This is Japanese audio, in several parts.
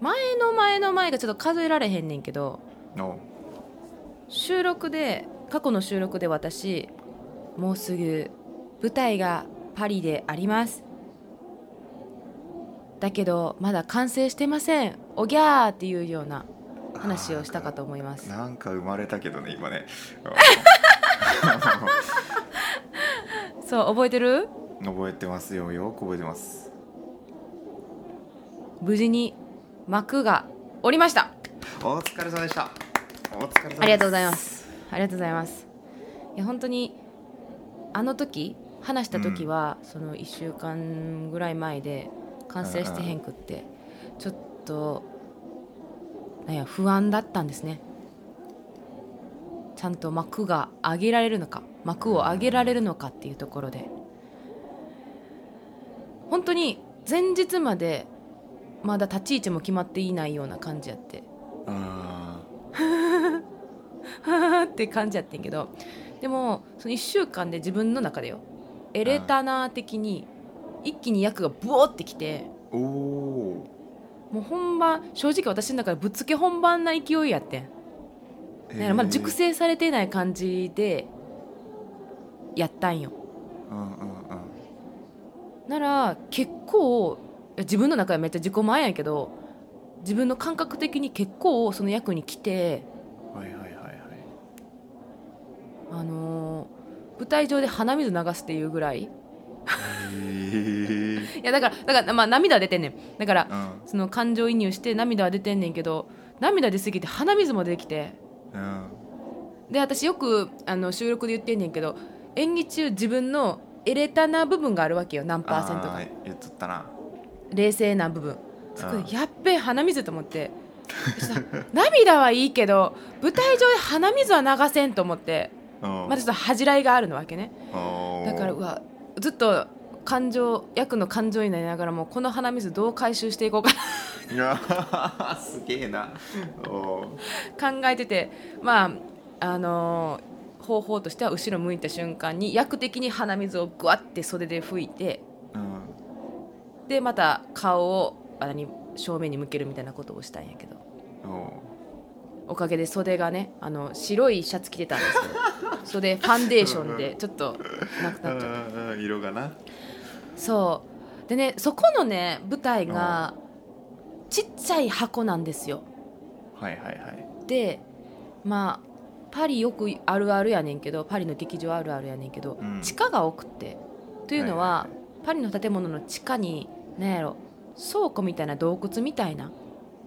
前の前の前がちょっと数えられへんねんけどお収録で過去の収録で私もうすぐ舞台がパリであります。だけどまだ完成してません。おぎゃーっていうような話をしたかと思います。なんか生まれたけどね今ね。そう覚えてる？覚えてますよよく覚えてます。無事に幕が降りました。お疲れ様でした。お疲れ様ありがとうございます。ありがとうございます。いや本当にあの時話した時は、その1週間ぐらい前で完成してへんくってちょっとなんや不安だったんですね。ちゃんと幕が上げられるのか幕を上げられるのかっていうところで。本当に前日までまだ立ち位置も決まっていないような感じやって。あはーって感じやってんけど。でもその1週間で自分の中でよ。エレタナー的に一気に役がブオってきて。もう本番正直私の中でぶっつけ本番な勢いやってん。だからまだ熟成されてない感じでやったんよ。うんうんうん。なら結構自分の中でめっちゃ自己前やけど自分の感覚的に結構その役に来てはいはいはいはい。あのー舞台上で鼻水流すっていうぐらい。いやだからだからまあ涙は出てんねん。だからうん。その感情移入して涙は出てんねんけど涙出すぎて鼻水も出てきて。うん。で私よくあの収録で言ってんねんけど演技中自分のエレタな部分があるわけよ何パーセントか。言っとったな冷静な部分。そこうんでやっべえ鼻水と思って。涙はいいけど舞台上で鼻水は流せんと思って。ままたちょっと恥じらいがあるのわけね。だからうわわずっと感情役の感情になりながらもこの鼻水どう回収していこうかな。いやすげえな。考えててまああのー方法としては後ろ向いた瞬間に役的に鼻水をぐわって袖で拭いてうんでまた顔をあ何正面に向けるみたいなことをしたんやけど。おおかげで袖がねあの白いシャツ着てたんですけど。袖ファンデーションでちょっとなくなっちゃった。色がな。そう。でねそこのね舞台がちっちゃい箱なんですよ。はいはいはい。でまあパリよくあるあるやねんけどパリの劇場あるあるやねんけど、うん。地下が多くって。というのは,、はいはい。パリの建物の地下に何やろ倉庫みたいな洞窟みたいな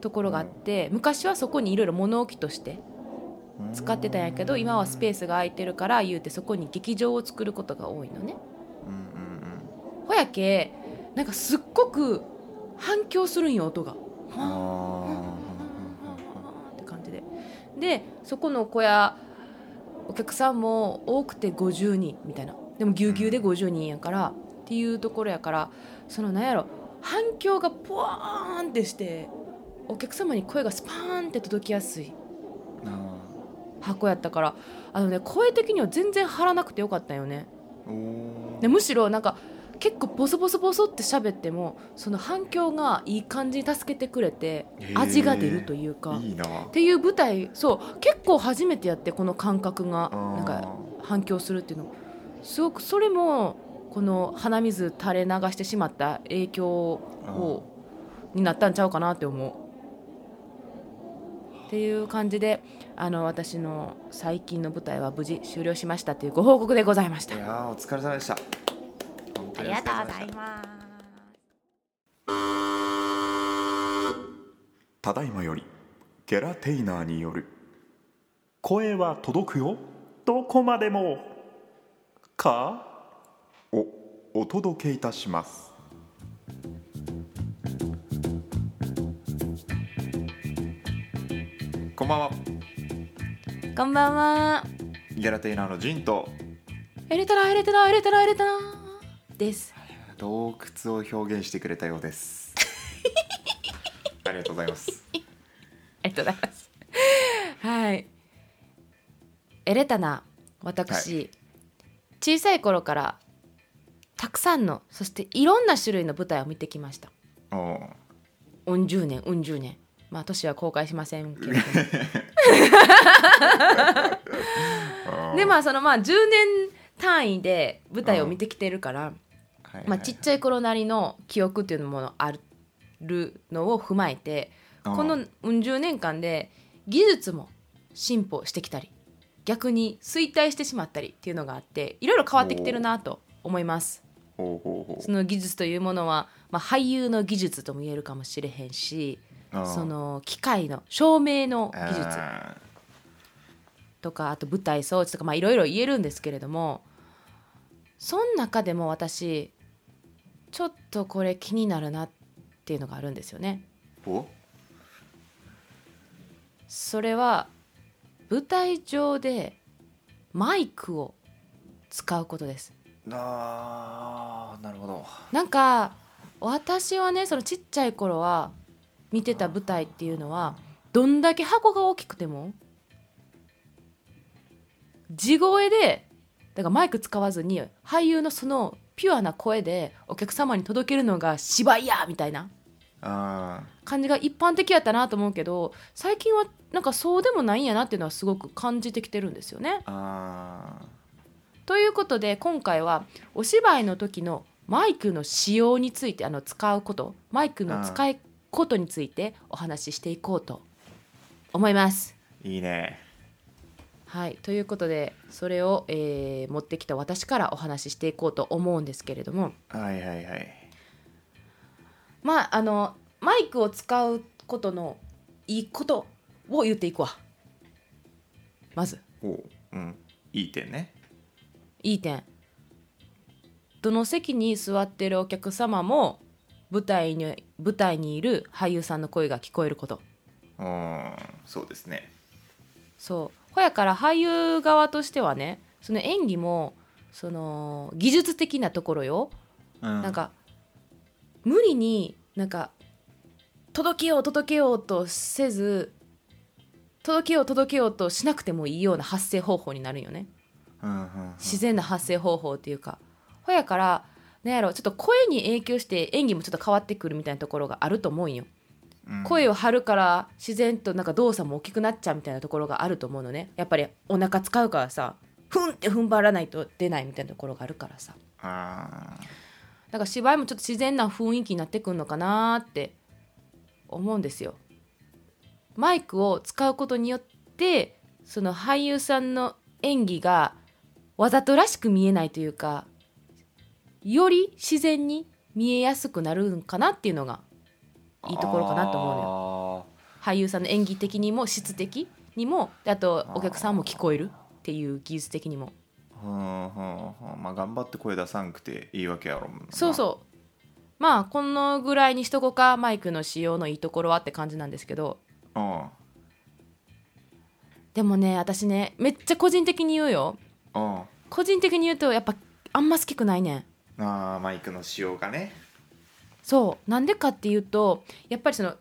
ところがあって、昔はそこにいろいろ物置として使ってたんやけど今はスペースが空いてるから言うてそこに劇場を作ることが多いのね。うんうんほやけなんかすっごく反響するんよ音が。って感じで。でそこの小屋お客さんも多くて50人みたいな。でもぎゅうぎゅうで50人やから、っていうところやからそのなんやろ反響がポワーンってしてお客様に声がスパーンって届きやすい。箱やったから。あのね声的には全然張らなくてよかったよね。でむしろなんか結構ボソボソボソって喋ってもその反響がいい感じに助けてくれて味が出るというか。いいな。っていう舞台そう結構初めてやってこの感覚がなんか反響するっていうの。すごくそれもこの鼻水垂れ流してしまった影響をになったんちゃうかなって思う。っていう感じであの私の最近の舞台は無事終了しましたというご報告でございましたい。やーお疲れ様でした本当にお疲れ様でしたます。ただいまよりゲラテイナーによる声は届くよどこまでもか？おお届けいたしますこんばんはこんばんは。ギャラテイナーのジンとエレタラエレタラエレタラエレタラです。洞窟を表現してくれたようですありがとうございますありがとうございます。はい。エレタナ、私、小さい頃からたくさんの、そしていろんな種類の舞台を見てきました。うん十年、うん十年。まあ年は公開しませんけれども でまあそのまあ10年単位で舞台を見てきてるから、まあ、ちっちゃい頃なりの記憶っていうものあるのを踏まえてうんこのうん十年間で技術も進歩してきたり逆に衰退してしまったりっていうのがあっていろいろ変わってきてるなと思います。その技術というものは、まあ、俳優の技術とも言えるかもしれへんしその機械の照明の技術あとかあと舞台装置とかまあいろいろ言えるんですけれどもその中でも私ちょっとこれ気になるなっていうのがあるんですよね。それは舞台上でマイクを使うことです。あーなるほど。なんか私はねそのちっちゃい頃は見てた舞台っていうのはどんだけ箱が大きくても地声でだからマイク使わずに俳優のそのピュアな声でお客様に届けるのが芝居やみたいなあ感じが一般的やったなと思うけど最近はなんかそうでもないんやなっていうのはすごく感じてきてるんですよね。ー。あということで今回はお芝居の時のマイクの使用についてあの使うことマイクの使いことについてお話ししていこうと思います。ーいいね。はい、ということでそれを、えー持ってきた私からお話ししていこうと思うんですけれども。はいはいはい。まああのマイクを使うことのいいことを言っていくわ。まず。おううん。いい点ねいい点。どの席に座ってるお客様も舞台に舞台にいる俳優さんの声が聞こえること。うんそうですね。そう。ほやから俳優側としてはねその演技もその技術的なところよ、うん。なんか無理になんか届けよう届けようとせず届けよう届けようとしなくてもいいような発声方法になるんよね自然な発声方法っていうか。ほやからなんやろちょっと声に影響して演技もちょっと変わってくるみたいなところがあると思うんよ、うん。声を張るから自然となんか動作も大きくなっちゃうみたいなところがあると思うのね。やっぱりお腹使うからさふんって踏ん張らないと出ないみたいなところがあるからさ。あだから芝居もちょっと自然な雰囲気になってくるのかなーって思うんですよ。マイクを使うことによってその俳優さんの演技がわざとらしく見えないというかより自然に見えやすくなるんかなっていうのがーいいところかなと思うのよ。よ俳優さんの演技的にも質的にもであとお客さんも聞こえるっていう技術的にも。うんうんうん。まあ頑張って声出さんくていいわけやろ。そうそう。まあこのぐらいにしとこうかマイクの使用のいいところはって感じなんですけど。ううん。でもね私ねめっちゃ個人的に言うようん。個人的に言うとやっぱあんま好きくないねん。あーマイクの使用がね。そう。なんでかっていうとやっぱりその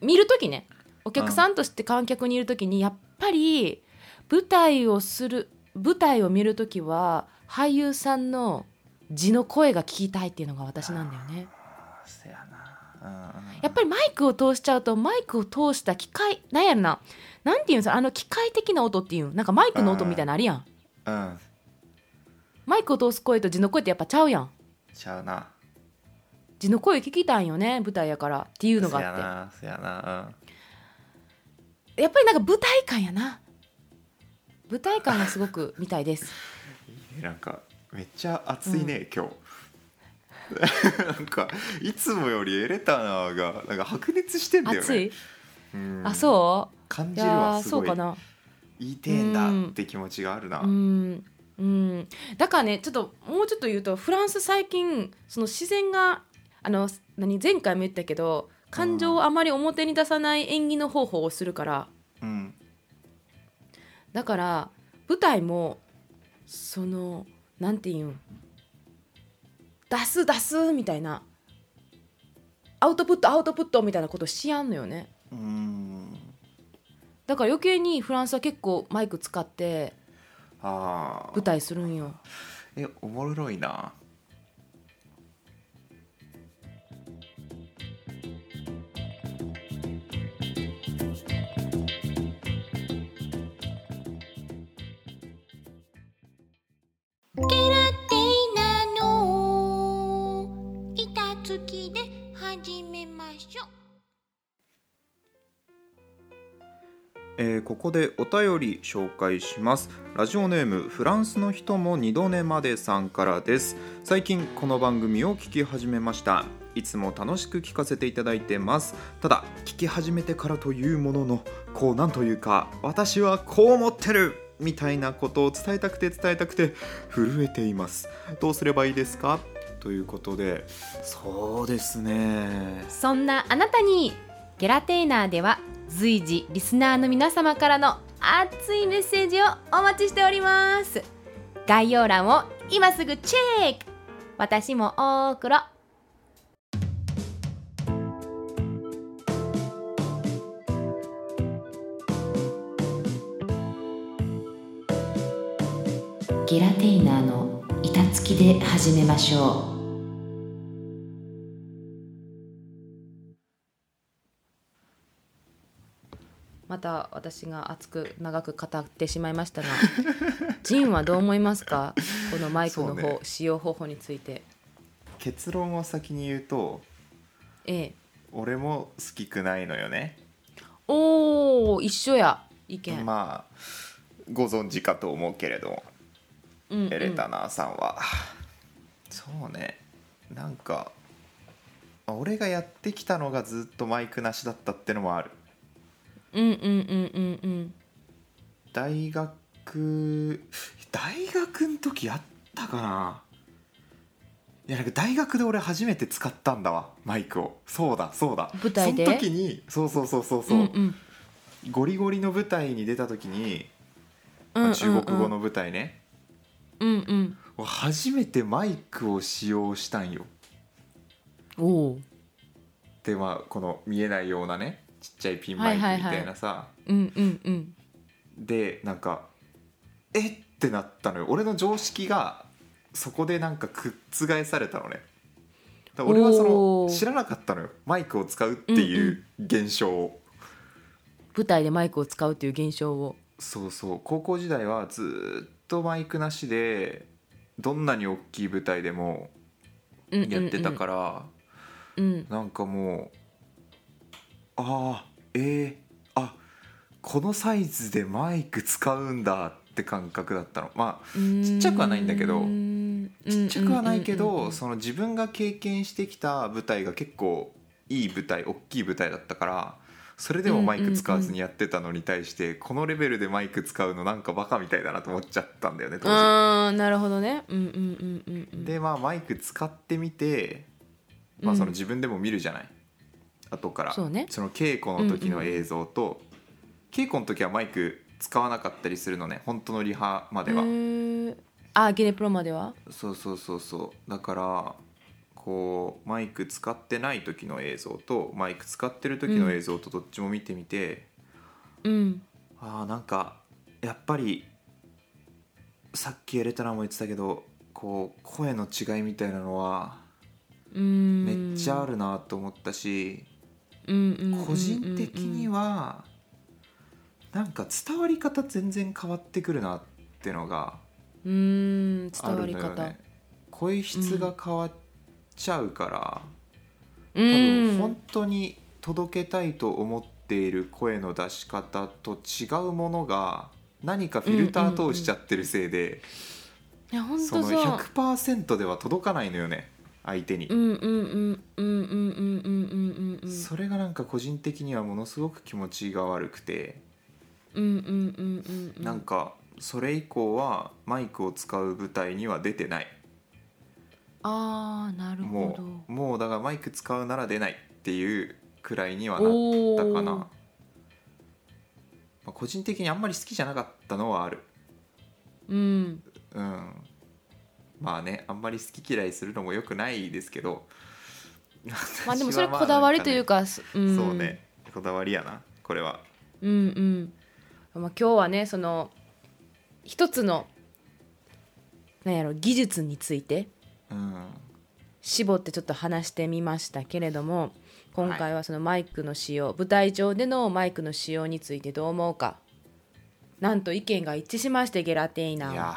見る時ね。お客さんとして観客にいる時にやっぱり舞台をする舞台を見る時は俳優さんの字の声が聞きたいっていうのが私なんだよね。あせやな。やっぱりマイクを通しちゃうとマイクを通した機械なんやろな。なんていうんですかあの機械的な音っていうなんかマイクの音みたいなのあるやんうん。うんマイクを通す声と字の声ってやっぱちゃうやん。ちゃうな。字の声聞きたいんよね舞台やから。っていうのがあって。なせやなやっぱりなんか舞台感やな。舞台感がすごく見たいです。うんいいねなんかめっちゃ暑いね、今日。なんかいつもよりエレターがなんか白熱してんだよね。暑い、うん。あそう？い感じるやーわすごい。そうかないいてんだって気持ちがあるな、うん。うん。だからねちょっともうちょっと言うとフランス最近その自然があの何前回も言ったけど感情をあまり表に出さない演技の方法をするから。うん。だから舞台もそのなんていうん？出す出すみたいな。アウトプットアウトプットみたいなことしやんのよね。うんだから余計にフランスは結構マイク使ってああ舞台するんよ。えおもろいなここでお便り紹介します。ラジオネームフランスの人も二度寝までさんからです。最近この番組を聞き始めました。いつも楽しく聞かせていただいてます。ただ聞き始めてからというもののこうなんというか私はこう思ってるみたいなことを伝えたくて伝えたくて震えています。どうすればいいですか？ということでそうですね。そんなあなたにゲラテーナーでは随時リスナーの皆様からの熱いメッセージをお待ちしております。概要欄を今すぐチェック。私も大黒。ゲラテイナーの板付きで始めましょう。また私が熱く長く語ってしまいましたが ジンはどう思いますか？このマイクの方、ね。使用方法について。結論を先に言うとええ。俺も好きくないのよね。おお一緒や。意見、まあご存知かと思うけれども、うんうん。エレタナーさんは。そうね。なんか俺がやってきたのがずっとマイクなしだったってのもあるうんうんうんうんうん。大学大学の時やったかな？いやなんか大学で俺初めて使ったんだわマイクを。そうだそうだ。舞台で？その時にそうそうそうそうそう、うんうん。ゴリゴリの舞台に出た時に、うんうんうん。中国語の舞台ね、うんうん。初めてマイクを使用したんよ。おおでまあこの見えないようなねちっちゃいピンマイクみたいなさ、うんうんうん。でなんかえ？ってなったのよ。俺の常識がそこでなんか覆されたのね。だから俺はそおー。の知らなかったのよ。マイクを使うっていう現象を、舞台でマイクを使うっていう現象を。そうそう。高校時代はずーっとマイクなしでどんなに大きい舞台でもやってたからら、うん。なんかもうああえー、あこのサイズでマイク使うんだって感覚だったの。まあちっちゃくはないんだけどちっちゃくはないけどその自分が経験してきた舞台が結構いい舞台大きい舞台だったからそれでもマイク使わずにやってたのに対してこのレベルでマイク使うのなんかバカみたいだなと思っちゃったんだよね当時。あーなるほどね。うんうんうんうんうん。でまあマイク使ってみて、まあ、うん。その自分でも見るじゃない、後からそうね。の稽古の時の映像と、稽古の時はマイク使わなかったりするのね本当のリハまでは、あゲネプロまでは？そうそうそうそう。だからこうマイク使ってない時の映像とマイク使ってる時の映像とどっちも見てみて、うん。あーなんかやっぱりさっきエレタナも言ってたけどこう声の違いみたいなのはうん。めっちゃあるなと思ったし、個人的にはなんか伝わり方全然変わってくるなってのがうんある伝わり方。のよね。声質が変わっちゃうから、う多分ん本当に届けたいと思っている声の出し方と違うものが何かフィルター通しちゃってるせいで、その当そう。100%では届かないのよね相手に。それがなんか個人的にはものすごく気持ちが悪くて。なんかそれ以降はマイクを使う舞台には出てない。あーなるほど。もうもうだからマイク使うなら出ないっていうくらいにはなったかな、まあ、個人的にあんまり好きじゃなかったのはある。うん、うん、まあねあんまり好き嫌いするのもよくないですけど。まあでもそれこだわりというかすうん。そうねこだわりやなこれは。うんうん。まあ今日はねその一つのなんやろ技術についてうん。絞ってちょっと話してみましたけれども今回はそのマイクの使用、舞台上でのマイクの使用についてどう思うか。なんと意見が一致しましてゲラテイナー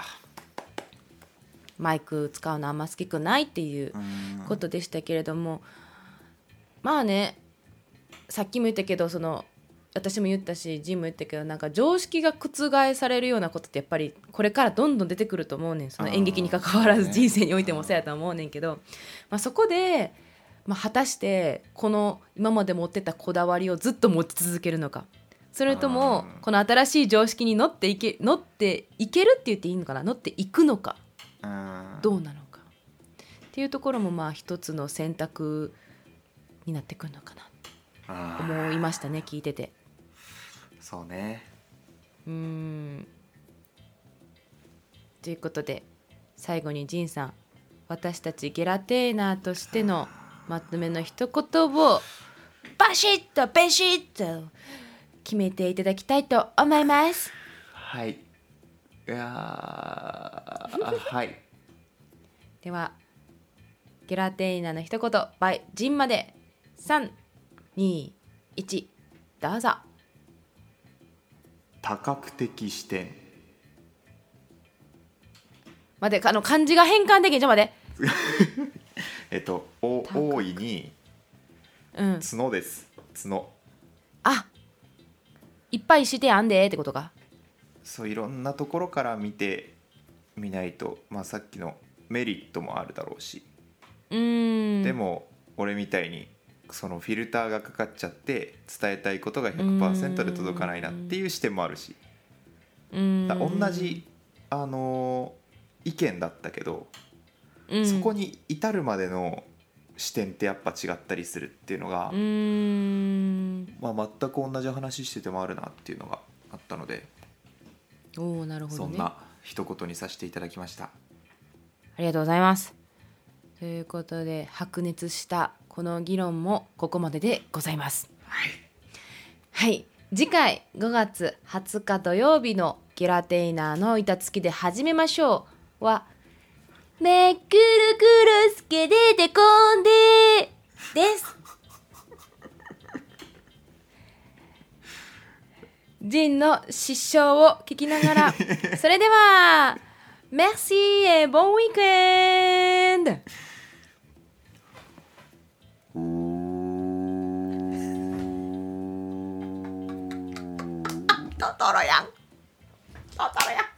マイク使うのあんま好きくないっていううん。ことでしたけれどもまあねさっきも言ったけどその私も言ったしジンも言ったけどなんか常識が覆されるようなことってやっぱりこれからどんどん出てくると思うねん。その演劇に関わらず人生においてもそうやと思うねんけど、まあ、そこで、まあ、果たしてこの今まで持ってたこだわりをずっと持ち続けるのか。それともこの新しい常識に乗っていけ乗っていけるって言っていいのかな？乗っていくのか？うんどうなのか。っていうところもまあ一つの選択になってくるのかな。思いましたね聞いてて。ーそうね。うーん。ということで最後にジンさん私たちゲラテーナーとしてのまとめの一言をバシッとベシッと決めていただきたいと思います。はいいやーはい。ではゲラテーナーの一言 by ジンまで。321どうぞ。多角的視点。待ってあの漢字が変換できん。ちょっと待って。えっとお大いにうん。角です。角。あいっぱいしてあんでってことかそういろんなところから見てみないと、まあ、さっきのメリットもあるだろうし、うーん。でも俺みたいにそのフィルターがかかっちゃって伝えたいことが100%で届かないなっていう視点もあるしだ同じ、あのー意見だったけど、うん。そこに至るまでの視点ってやっぱ違ったりするっていうのがまあ、全く同じ話しててもあるなっていうのがあったので、おおなるほどね。そんな一言にさせていただきました。ありがとうございます。ということで白熱したこの議論もここまででございます。はい。はい。次回5月20日土曜日のゲラテイナーの板付きで始めましょうはめっくるくるすけ出てこんでですジンの失笑を聞きながら。それでは Merci et bon week-end! トトロやん。トトロやん